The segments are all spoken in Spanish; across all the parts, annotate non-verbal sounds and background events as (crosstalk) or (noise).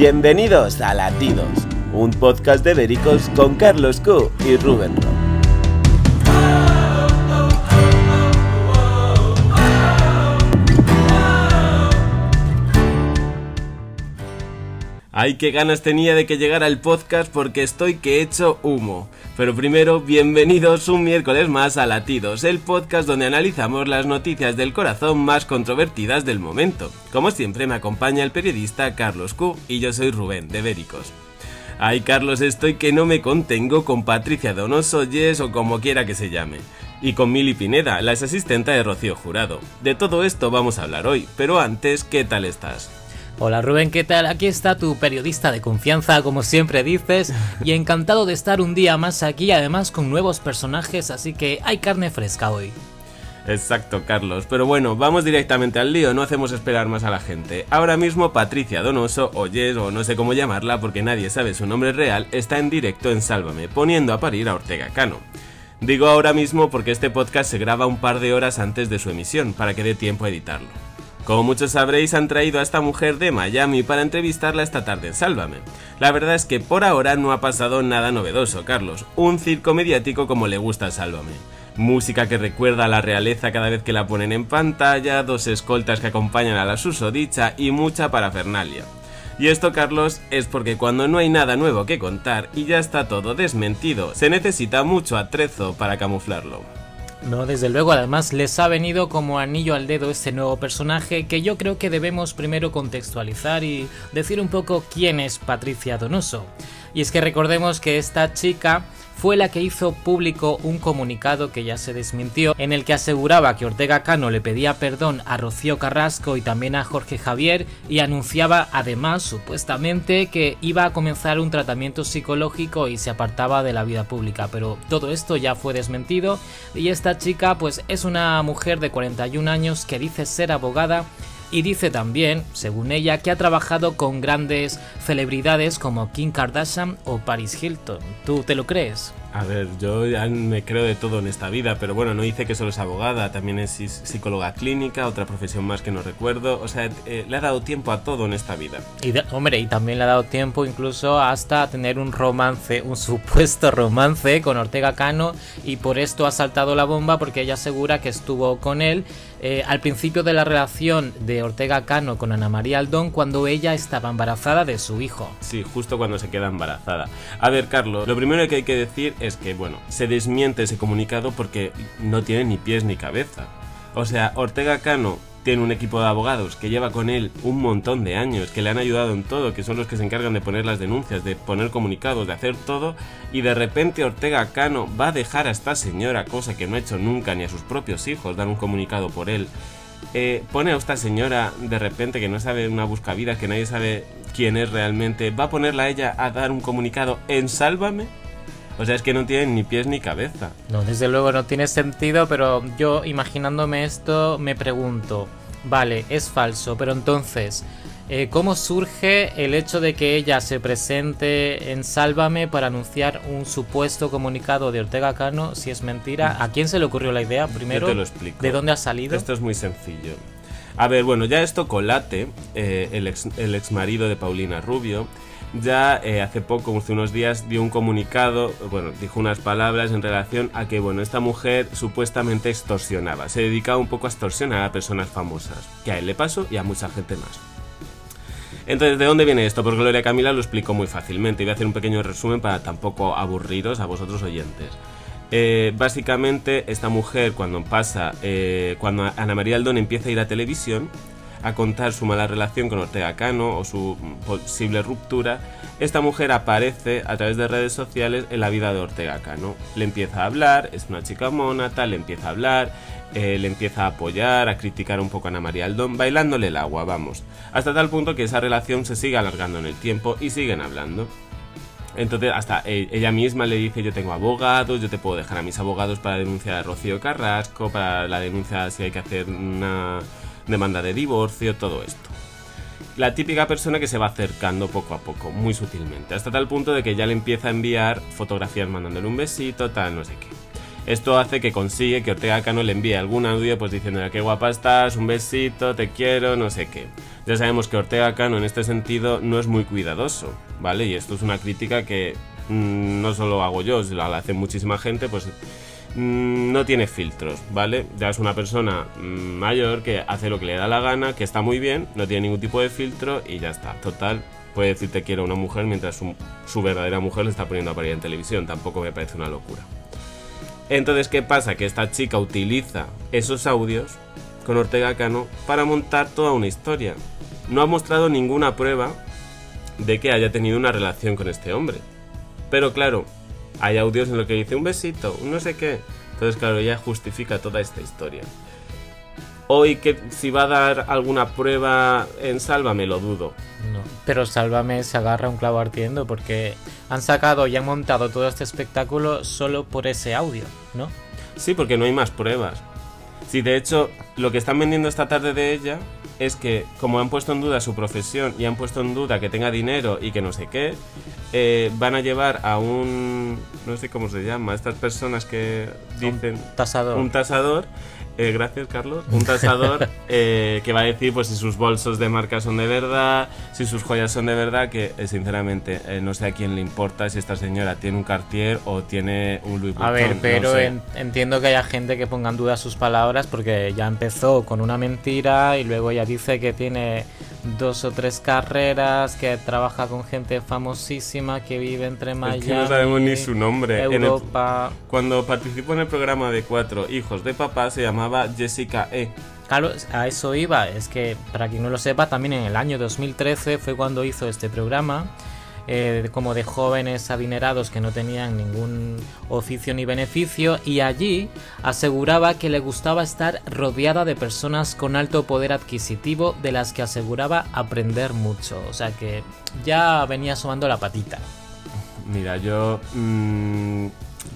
Bienvenidos a Latidos, un podcast de Vericos con Carlos Q y Rubén Ay, qué ganas tenía de que llegara el podcast porque estoy que he hecho humo. Pero primero, bienvenidos un miércoles más a Latidos, el podcast donde analizamos las noticias del corazón más controvertidas del momento. Como siempre me acompaña el periodista Carlos Q y yo soy Rubén de Vericos. Ay, Carlos, estoy que no me contengo con Patricia Donoso Yes o como quiera que se llame. Y con Mili Pineda, la ex asistente de Rocío Jurado. De todo esto vamos a hablar hoy, pero antes, ¿qué tal estás? Hola Rubén, ¿qué tal? Aquí está tu periodista de confianza, como siempre dices, y encantado de estar un día más aquí, además con nuevos personajes, así que hay carne fresca hoy. Exacto, Carlos. Pero bueno, vamos directamente al lío, no hacemos esperar más a la gente. Ahora mismo Patricia Donoso, o Yes, o no sé cómo llamarla porque nadie sabe su nombre real, está en directo en Sálvame, poniendo a parir a Ortega Cano. Digo ahora mismo porque este podcast se graba un par de horas antes de su emisión, para que dé tiempo a editarlo. Como muchos sabréis, han traído a esta mujer de Miami para entrevistarla esta tarde en Sálvame. La verdad es que por ahora no ha pasado nada novedoso, Carlos. Un circo mediático como le gusta a Sálvame. Música que recuerda a la realeza cada vez que la ponen en pantalla, dos escoltas que acompañan a la susodicha y mucha parafernalia. Y esto, Carlos, es porque cuando no hay nada nuevo que contar y ya está todo desmentido, se necesita mucho atrezo para camuflarlo. No, desde luego, además les ha venido como anillo al dedo este nuevo personaje que yo creo que debemos primero contextualizar y decir un poco quién es Patricia Donoso. Y es que recordemos que esta chica fue la que hizo público un comunicado que ya se desmintió, en el que aseguraba que Ortega Cano le pedía perdón a Rocío Carrasco y también a Jorge Javier y anunciaba además supuestamente que iba a comenzar un tratamiento psicológico y se apartaba de la vida pública, pero todo esto ya fue desmentido y esta chica pues es una mujer de 41 años que dice ser abogada y dice también, según ella, que ha trabajado con grandes celebridades como Kim Kardashian o Paris Hilton. ¿Tú te lo crees? A ver, yo ya me creo de todo en esta vida, pero bueno, no dice que solo es abogada, también es psicóloga clínica, otra profesión más que no recuerdo. O sea, eh, le ha dado tiempo a todo en esta vida. Y hombre, y también le ha dado tiempo incluso hasta tener un romance, un supuesto romance con Ortega Cano, y por esto ha saltado la bomba porque ella asegura que estuvo con él eh, al principio de la relación de Ortega Cano con Ana María Aldón cuando ella estaba embarazada de su hijo. Sí, justo cuando se queda embarazada. A ver, Carlos, lo primero que hay que decir es que, bueno, se desmiente ese comunicado porque no tiene ni pies ni cabeza. O sea, Ortega Cano tiene un equipo de abogados que lleva con él un montón de años, que le han ayudado en todo, que son los que se encargan de poner las denuncias, de poner comunicados, de hacer todo, y de repente Ortega Cano va a dejar a esta señora, cosa que no ha hecho nunca, ni a sus propios hijos, dar un comunicado por él. Eh, pone a esta señora de repente que no sabe una buscavidas, que nadie sabe quién es realmente, va a ponerla a ella a dar un comunicado en Sálvame. O sea, es que no tiene ni pies ni cabeza. No, desde luego no tiene sentido, pero yo imaginándome esto me pregunto, vale, es falso, pero entonces, eh, ¿cómo surge el hecho de que ella se presente en Sálvame para anunciar un supuesto comunicado de Ortega Cano si es mentira? ¿A quién se le ocurrió la idea? Primero, te lo explico. ¿de dónde ha salido? Esto es muy sencillo. A ver, bueno, ya esto Colate, eh, el, ex, el ex marido de Paulina Rubio, ya eh, hace poco, hace unos días, dio un comunicado, bueno, dijo unas palabras en relación a que, bueno, esta mujer supuestamente extorsionaba, se dedicaba un poco a extorsionar a personas famosas, que a él le pasó y a mucha gente más. Entonces, ¿de dónde viene esto? Porque Gloria Camila lo explicó muy fácilmente. Voy a hacer un pequeño resumen para tampoco aburriros a vosotros oyentes. Eh, básicamente, esta mujer, cuando pasa, eh, cuando Ana María Aldón empieza a ir a televisión, a contar su mala relación con Ortega Cano o su posible ruptura, esta mujer aparece a través de redes sociales en la vida de Ortega Cano. Le empieza a hablar, es una chica mona, tal, le empieza a hablar, eh, le empieza a apoyar, a criticar un poco a Ana María Aldón, bailándole el agua, vamos. Hasta tal punto que esa relación se sigue alargando en el tiempo y siguen hablando. Entonces, hasta e, ella misma le dice: Yo tengo abogados, yo te puedo dejar a mis abogados para denunciar a Rocío Carrasco, para la denuncia si hay que hacer una demanda de divorcio, todo esto. La típica persona que se va acercando poco a poco, muy sutilmente, hasta tal punto de que ya le empieza a enviar fotografías mandándole un besito, tal, no sé qué. Esto hace que consigue que Ortega Cano le envíe algún audio pues diciendo qué guapa estás, un besito, te quiero, no sé qué. Ya sabemos que Ortega Cano en este sentido no es muy cuidadoso, ¿vale? Y esto es una crítica que mm, no solo hago yo, la hace muchísima gente, pues no tiene filtros, ¿vale? Ya es una persona mm, mayor que hace lo que le da la gana, que está muy bien, no tiene ningún tipo de filtro y ya está. Total, puede decir te quiero a una mujer mientras su, su verdadera mujer le está poniendo a parir en televisión. Tampoco me parece una locura. Entonces, ¿qué pasa? Que esta chica utiliza esos audios con Ortega Cano para montar toda una historia. No ha mostrado ninguna prueba de que haya tenido una relación con este hombre. Pero claro, hay audios en los que dice un besito, un no sé qué. Entonces, claro, ella justifica toda esta historia. Hoy que si va a dar alguna prueba en Sálvame, lo dudo. No, pero Sálvame se agarra un clavo ardiendo porque han sacado y han montado todo este espectáculo solo por ese audio, ¿no? Sí, porque no hay más pruebas. Sí, de hecho, lo que están vendiendo esta tarde de ella es que, como han puesto en duda su profesión y han puesto en duda que tenga dinero y que no sé qué, eh, van a llevar a un. No sé cómo se llama, estas personas que dicen. Un tasador. Un tasador eh, gracias, Carlos. Un tasador (laughs) eh, que va a decir pues si sus bolsos de marca son de verdad, si sus joyas son de verdad, que eh, sinceramente no sé a quién le importa si esta señora tiene un Cartier o tiene un Louis Vuitton. A ver, pero entiendo que haya gente que ponga en duda sus palabras porque ya empezó con una mentira y luego ya dice que tiene dos o tres carreras, que trabaja con gente famosísima, que vive entre Miami. Es que no sabemos ni su nombre. Europa. cuando participó en el programa de Cuatro Hijos de Papá se llamaba Jessica E. Claro, a eso iba. Es que, para quien no lo sepa, también en el año 2013 fue cuando hizo este programa eh, como de jóvenes adinerados que no tenían ningún oficio ni beneficio y allí aseguraba que le gustaba estar rodeada de personas con alto poder adquisitivo de las que aseguraba aprender mucho. O sea que ya venía sumando la patita. Mira, yo... Mm,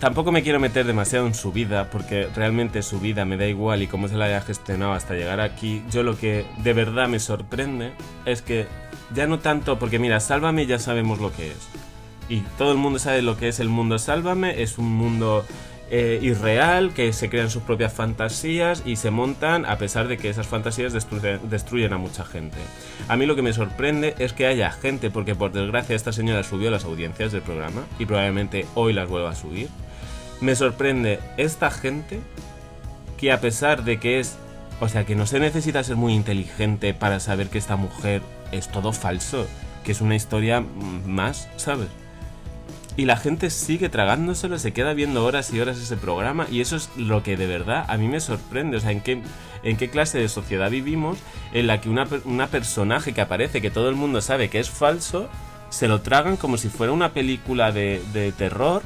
tampoco me quiero meter demasiado en su vida, porque realmente su vida me da igual y cómo se la haya gestionado hasta llegar aquí. Yo lo que de verdad me sorprende es que ya no tanto, porque mira, Sálvame ya sabemos lo que es. Y todo el mundo sabe lo que es el mundo Sálvame. Es un mundo eh, irreal, que se crean sus propias fantasías y se montan a pesar de que esas fantasías destruyen, a mucha gente. A mí lo que me sorprende es que haya gente, porque por desgracia esta señora subió las audiencias del programa y probablemente hoy las vuelva a subir. Me sorprende esta gente que a pesar de que es... O sea, que no se necesita ser muy inteligente para saber que esta mujer es todo falso, que es una historia más, ¿sabes? Y la gente sigue tragándoselo, se queda viendo horas y horas ese programa y eso es lo que de verdad a mí me sorprende. O sea, ¿en qué, en qué clase de sociedad vivimos en la que una, una personaje que aparece, que todo el mundo sabe que es falso, se lo tragan como si fuera una película de, de terror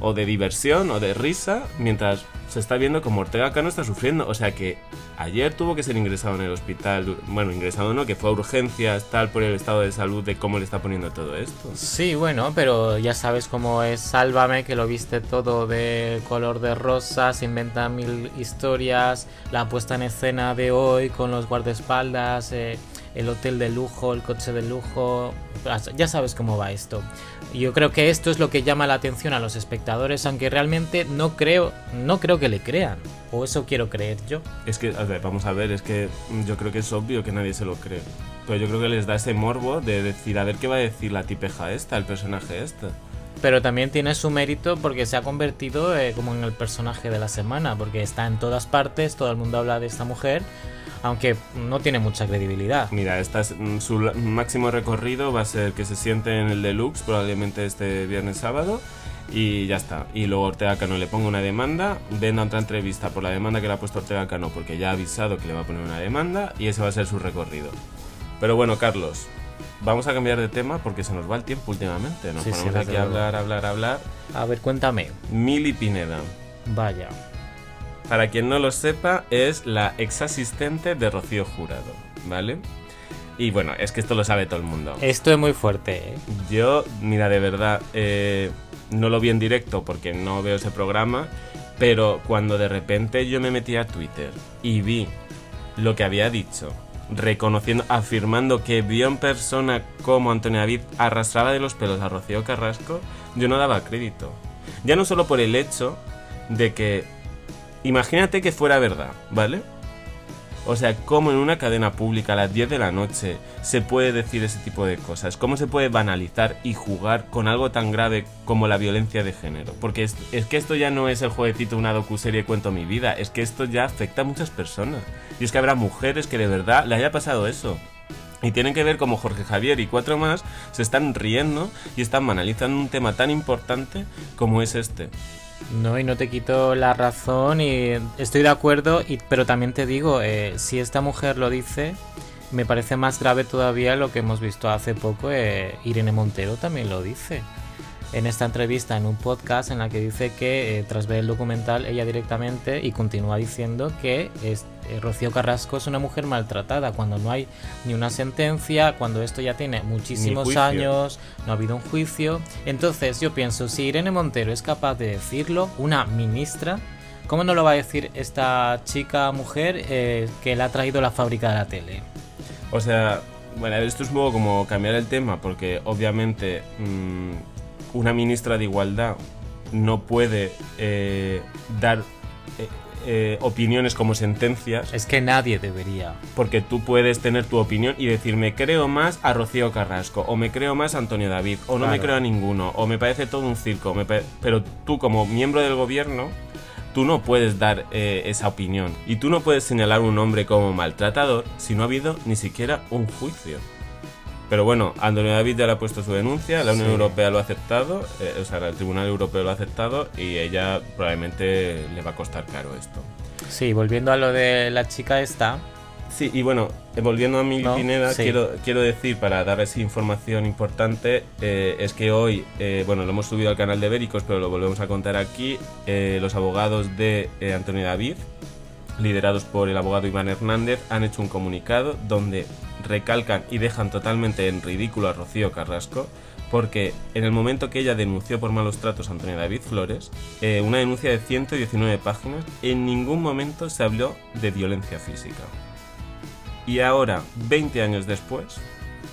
o de diversión o de risa, mientras se está viendo como Ortega Cano está sufriendo. O sea que ayer tuvo que ser ingresado en el hospital. Bueno, ingresado no, que fue a urgencias, tal, por el estado de salud de cómo le está poniendo todo esto. Sí, bueno, pero ya sabes cómo es Sálvame, que lo viste todo de color de rosa, se inventa mil historias, la puesta en escena de hoy con los guardaespaldas. Eh, el hotel de lujo, el coche de lujo, ya sabes cómo va esto. Yo creo que esto es lo que llama la atención a los espectadores, aunque realmente no creo, no creo que le crean, o eso quiero creer yo. Es que, a ver, vamos a ver, es que yo creo que es obvio que nadie se lo cree. Pero yo creo que les da ese morbo de decir, a ver qué va a decir la tipeja esta, el personaje este. Pero también tiene su mérito porque se ha convertido eh, como en el personaje de la semana, porque está en todas partes, todo el mundo habla de esta mujer aunque no tiene mucha credibilidad. Mira, esta mm, su máximo recorrido va a ser que se siente en el deluxe, probablemente este viernes sábado, y ya está. Y luego Ortega Cano le ponga una demanda, venda otra entrevista por la demanda que le ha puesto Ortega Cano, porque ya ha avisado que le va a poner una demanda, y ese va a ser su recorrido. Pero bueno, Carlos, vamos a cambiar de tema porque se nos va el tiempo últimamente. Nos ponemos aquí a hablar, hablar, hablar. A ver, cuéntame. Mili Pineda. Vaya. Para quien no lo sepa, es la ex asistente de Rocío Jurado, ¿vale? Y bueno, es que esto lo sabe todo el mundo. Esto es muy fuerte, ¿eh? Yo, mira, de verdad, eh, no lo vi en directo porque no veo ese programa, pero cuando de repente yo me metí a Twitter y vi lo que había dicho, reconociendo, afirmando que vio en persona cómo Antonio David arrastraba de los pelos a Rocío Carrasco, yo no daba crédito. Ya no solo por el hecho de que imagínate que fuera verdad, ¿vale? O sea, cómo en una cadena pública a las 10 de la noche se puede decir ese tipo de cosas, cómo se puede banalizar y jugar con algo tan grave como la violencia de género. Porque es, que esto ya no es el jueguecito una docuserie Cuento mi vida, es que esto ya afecta a muchas personas. Y es que habrá mujeres que de verdad le haya pasado eso. Y tienen que ver como Jorge Javier y cuatro más se están riendo y están banalizando un tema tan importante como es este. No, y no te quito la razón y estoy de acuerdo, y, pero también te digo, eh, si esta mujer lo dice, me parece más grave todavía lo que hemos visto hace poco, eh, Irene Montero también lo dice. En esta entrevista, en un podcast, en la que dice que eh, tras ver el documental, ella directamente y continúa diciendo que es, eh, Rocío Carrasco es una mujer maltratada, cuando no hay ni una sentencia, cuando esto ya tiene muchísimos años, no ha habido un juicio. Entonces yo pienso, si Irene Montero es capaz de decirlo, una ministra, ¿cómo no lo va a decir esta chica mujer eh, que le ha traído la fábrica de la tele? O sea, bueno, esto es un poco como cambiar el tema, porque obviamente mm, una ministra de Igualdad no puede eh, dar eh, eh, opiniones como sentencias, Es que nadie debería. porque tú puedes tener tu opinión y decir, me creo más a Rocío Carrasco, o me creo más a Antonio David, o no me creo a ninguno, o me parece todo un circo, me pero tú como miembro del gobierno, tú no puedes dar eh, esa opinión. Y tú no puedes señalar a un hombre como maltratador si no ha habido ni siquiera un juicio. Pero bueno, Antonio David ya le ha puesto su denuncia, la Unión Sí. Europea lo ha aceptado, eh, o sea, el Tribunal Europeo lo ha aceptado y ella probablemente le va a costar caro esto. Sí, volviendo a lo de la chica esta, Sí, y bueno, eh, volviendo a Mili No, Pineda, sí. quiero, quiero decir, para darles información importante, eh, es que hoy, eh, bueno, lo hemos subido al canal de Béricos, pero lo volvemos a contar aquí, eh, los abogados de eh, Antonio David, liderados por el abogado Iván Hernández, han hecho un comunicado donde recalcan y dejan totalmente en ridículo a Rocío Carrasco, porque en el momento que ella denunció por malos tratos a Antonio David Flores, eh, una denuncia de 119 páginas, en ningún momento se habló de violencia física. Y ahora, 20 años después,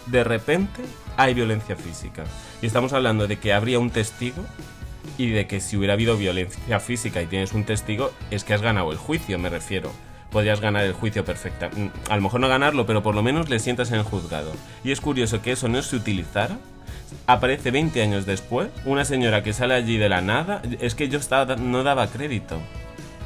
de repente hay violencia física. Y estamos hablando de que habría un testigo y de que si hubiera habido violencia física y tienes un testigo, es que has ganado el juicio, me refiero. Podrías ganar el juicio perfecta. Mm, A lo mejor no ganarlo, pero por lo menos le sientas en el juzgado. Y es curioso que eso no se utilizara. Aparece 20 años después, una señora que sale allí de la nada. Es que yo estaba, no daba crédito.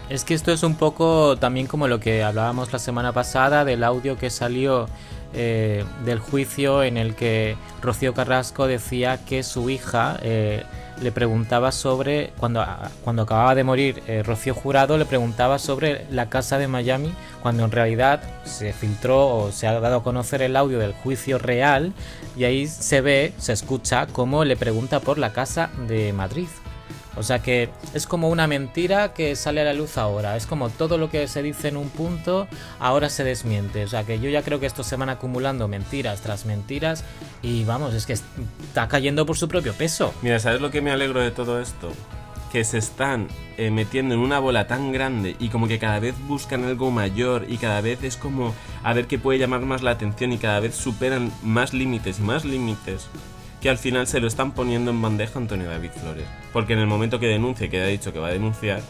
Es que esto es un poco también como lo que hablábamos la semana pasada del audio que salió eh, del juicio en el que Rocío Carrasco decía que su hija eh, le preguntaba sobre, cuando, cuando acababa de morir eh, Rocío Jurado, le preguntaba sobre la casa de Miami, cuando en realidad se filtró o se ha dado a conocer el audio del juicio real y ahí se ve, se escucha cómo le pregunta por la casa de Madrid. O sea que es como una mentira que sale a la luz ahora. Es como todo lo que se dice en un punto ahora se desmiente. O sea que yo ya creo que esto se van acumulando mentiras tras mentiras y vamos, es que está cayendo por su propio peso. Mira, ¿sabes lo que me alegro de todo esto? Que se están eh, metiendo en una bola tan grande y como que cada vez buscan algo mayor y cada vez es como a ver qué puede llamar más la atención y cada vez superan más límites y más límites que al final se lo están poniendo en bandeja a Antonio David Flores. Porque en el momento que denuncie, que ha dicho que va a denunciar,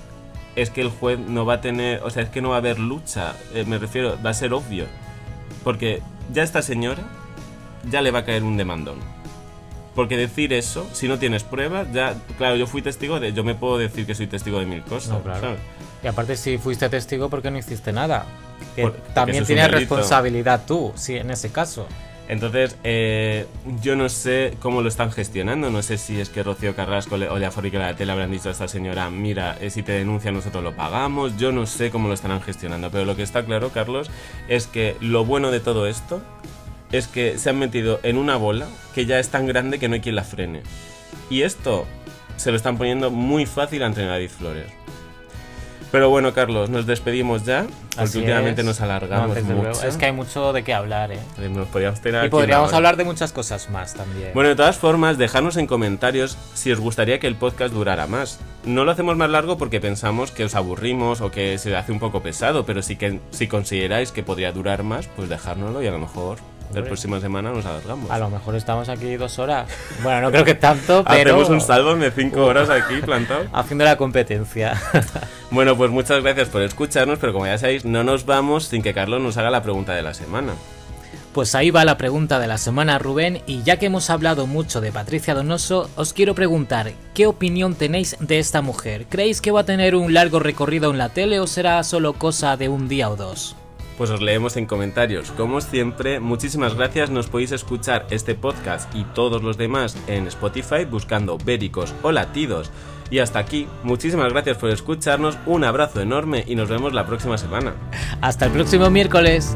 es que el juez no va a tener, o sea, es que no va a haber lucha, eh, me refiero, va a ser obvio. Porque ya esta señora ya le va a caer un demandón. Porque decir eso, si no tienes pruebas, ya, claro, yo fui testigo de, yo me puedo decir que soy testigo de mil cosas. No, claro. ¿sabes? Y aparte si fuiste testigo porque no hiciste nada. Que Por- también tienes responsabilidad tú, sí, en ese caso. Entonces, eh, yo no sé cómo lo están gestionando. No sé si es que Rocío Carrasco o la fábrica de la tele habrán dicho a esta señora, mira, eh, si te denuncia nosotros lo pagamos. Yo no sé cómo lo estarán gestionando. Pero lo que está claro, Carlos, es que lo bueno de todo esto es que se han metido en una bola que ya es tan grande que no hay quien la frene. Y esto se lo están poniendo muy fácil a David Flores. Pero bueno, Carlos, nos despedimos ya, porque Así últimamente es. nos alargamos No, mucho. Es que hay mucho de qué hablar, ¿eh? Eh, Nos podríamos tener Y podríamos hablar de muchas cosas más también. Bueno, de todas formas, dejadnos en comentarios si os gustaría que el podcast durara más. No lo hacemos más largo porque pensamos que os aburrimos o que se hace un poco pesado, pero sí que si consideráis que podría durar más, pues dejárnoslo y a lo mejor La próxima semana nos alargamos. A lo mejor estamos aquí dos horas. Bueno, no creo que tanto, (laughs) pero. Hacemos un salvo de cinco horas aquí plantado. (laughs) Haciendo la competencia. (laughs) bueno, pues muchas gracias por escucharnos, pero como ya sabéis, no nos vamos sin que Carlos nos haga la pregunta de la semana. Pues ahí va la pregunta de la semana, Rubén, y ya que hemos hablado mucho de Patricia Donoso, os quiero preguntar, ¿qué opinión tenéis de esta mujer? ¿Creéis que va a tener un largo recorrido en la tele o será solo cosa de un día o dos? Pues os leemos en comentarios. Como siempre, muchísimas gracias. Nos podéis escuchar este podcast y todos los demás en Spotify buscando Béricos o Latidos. Y hasta aquí, muchísimas gracias por escucharnos, un abrazo enorme y nos vemos la próxima semana. Hasta el próximo miércoles.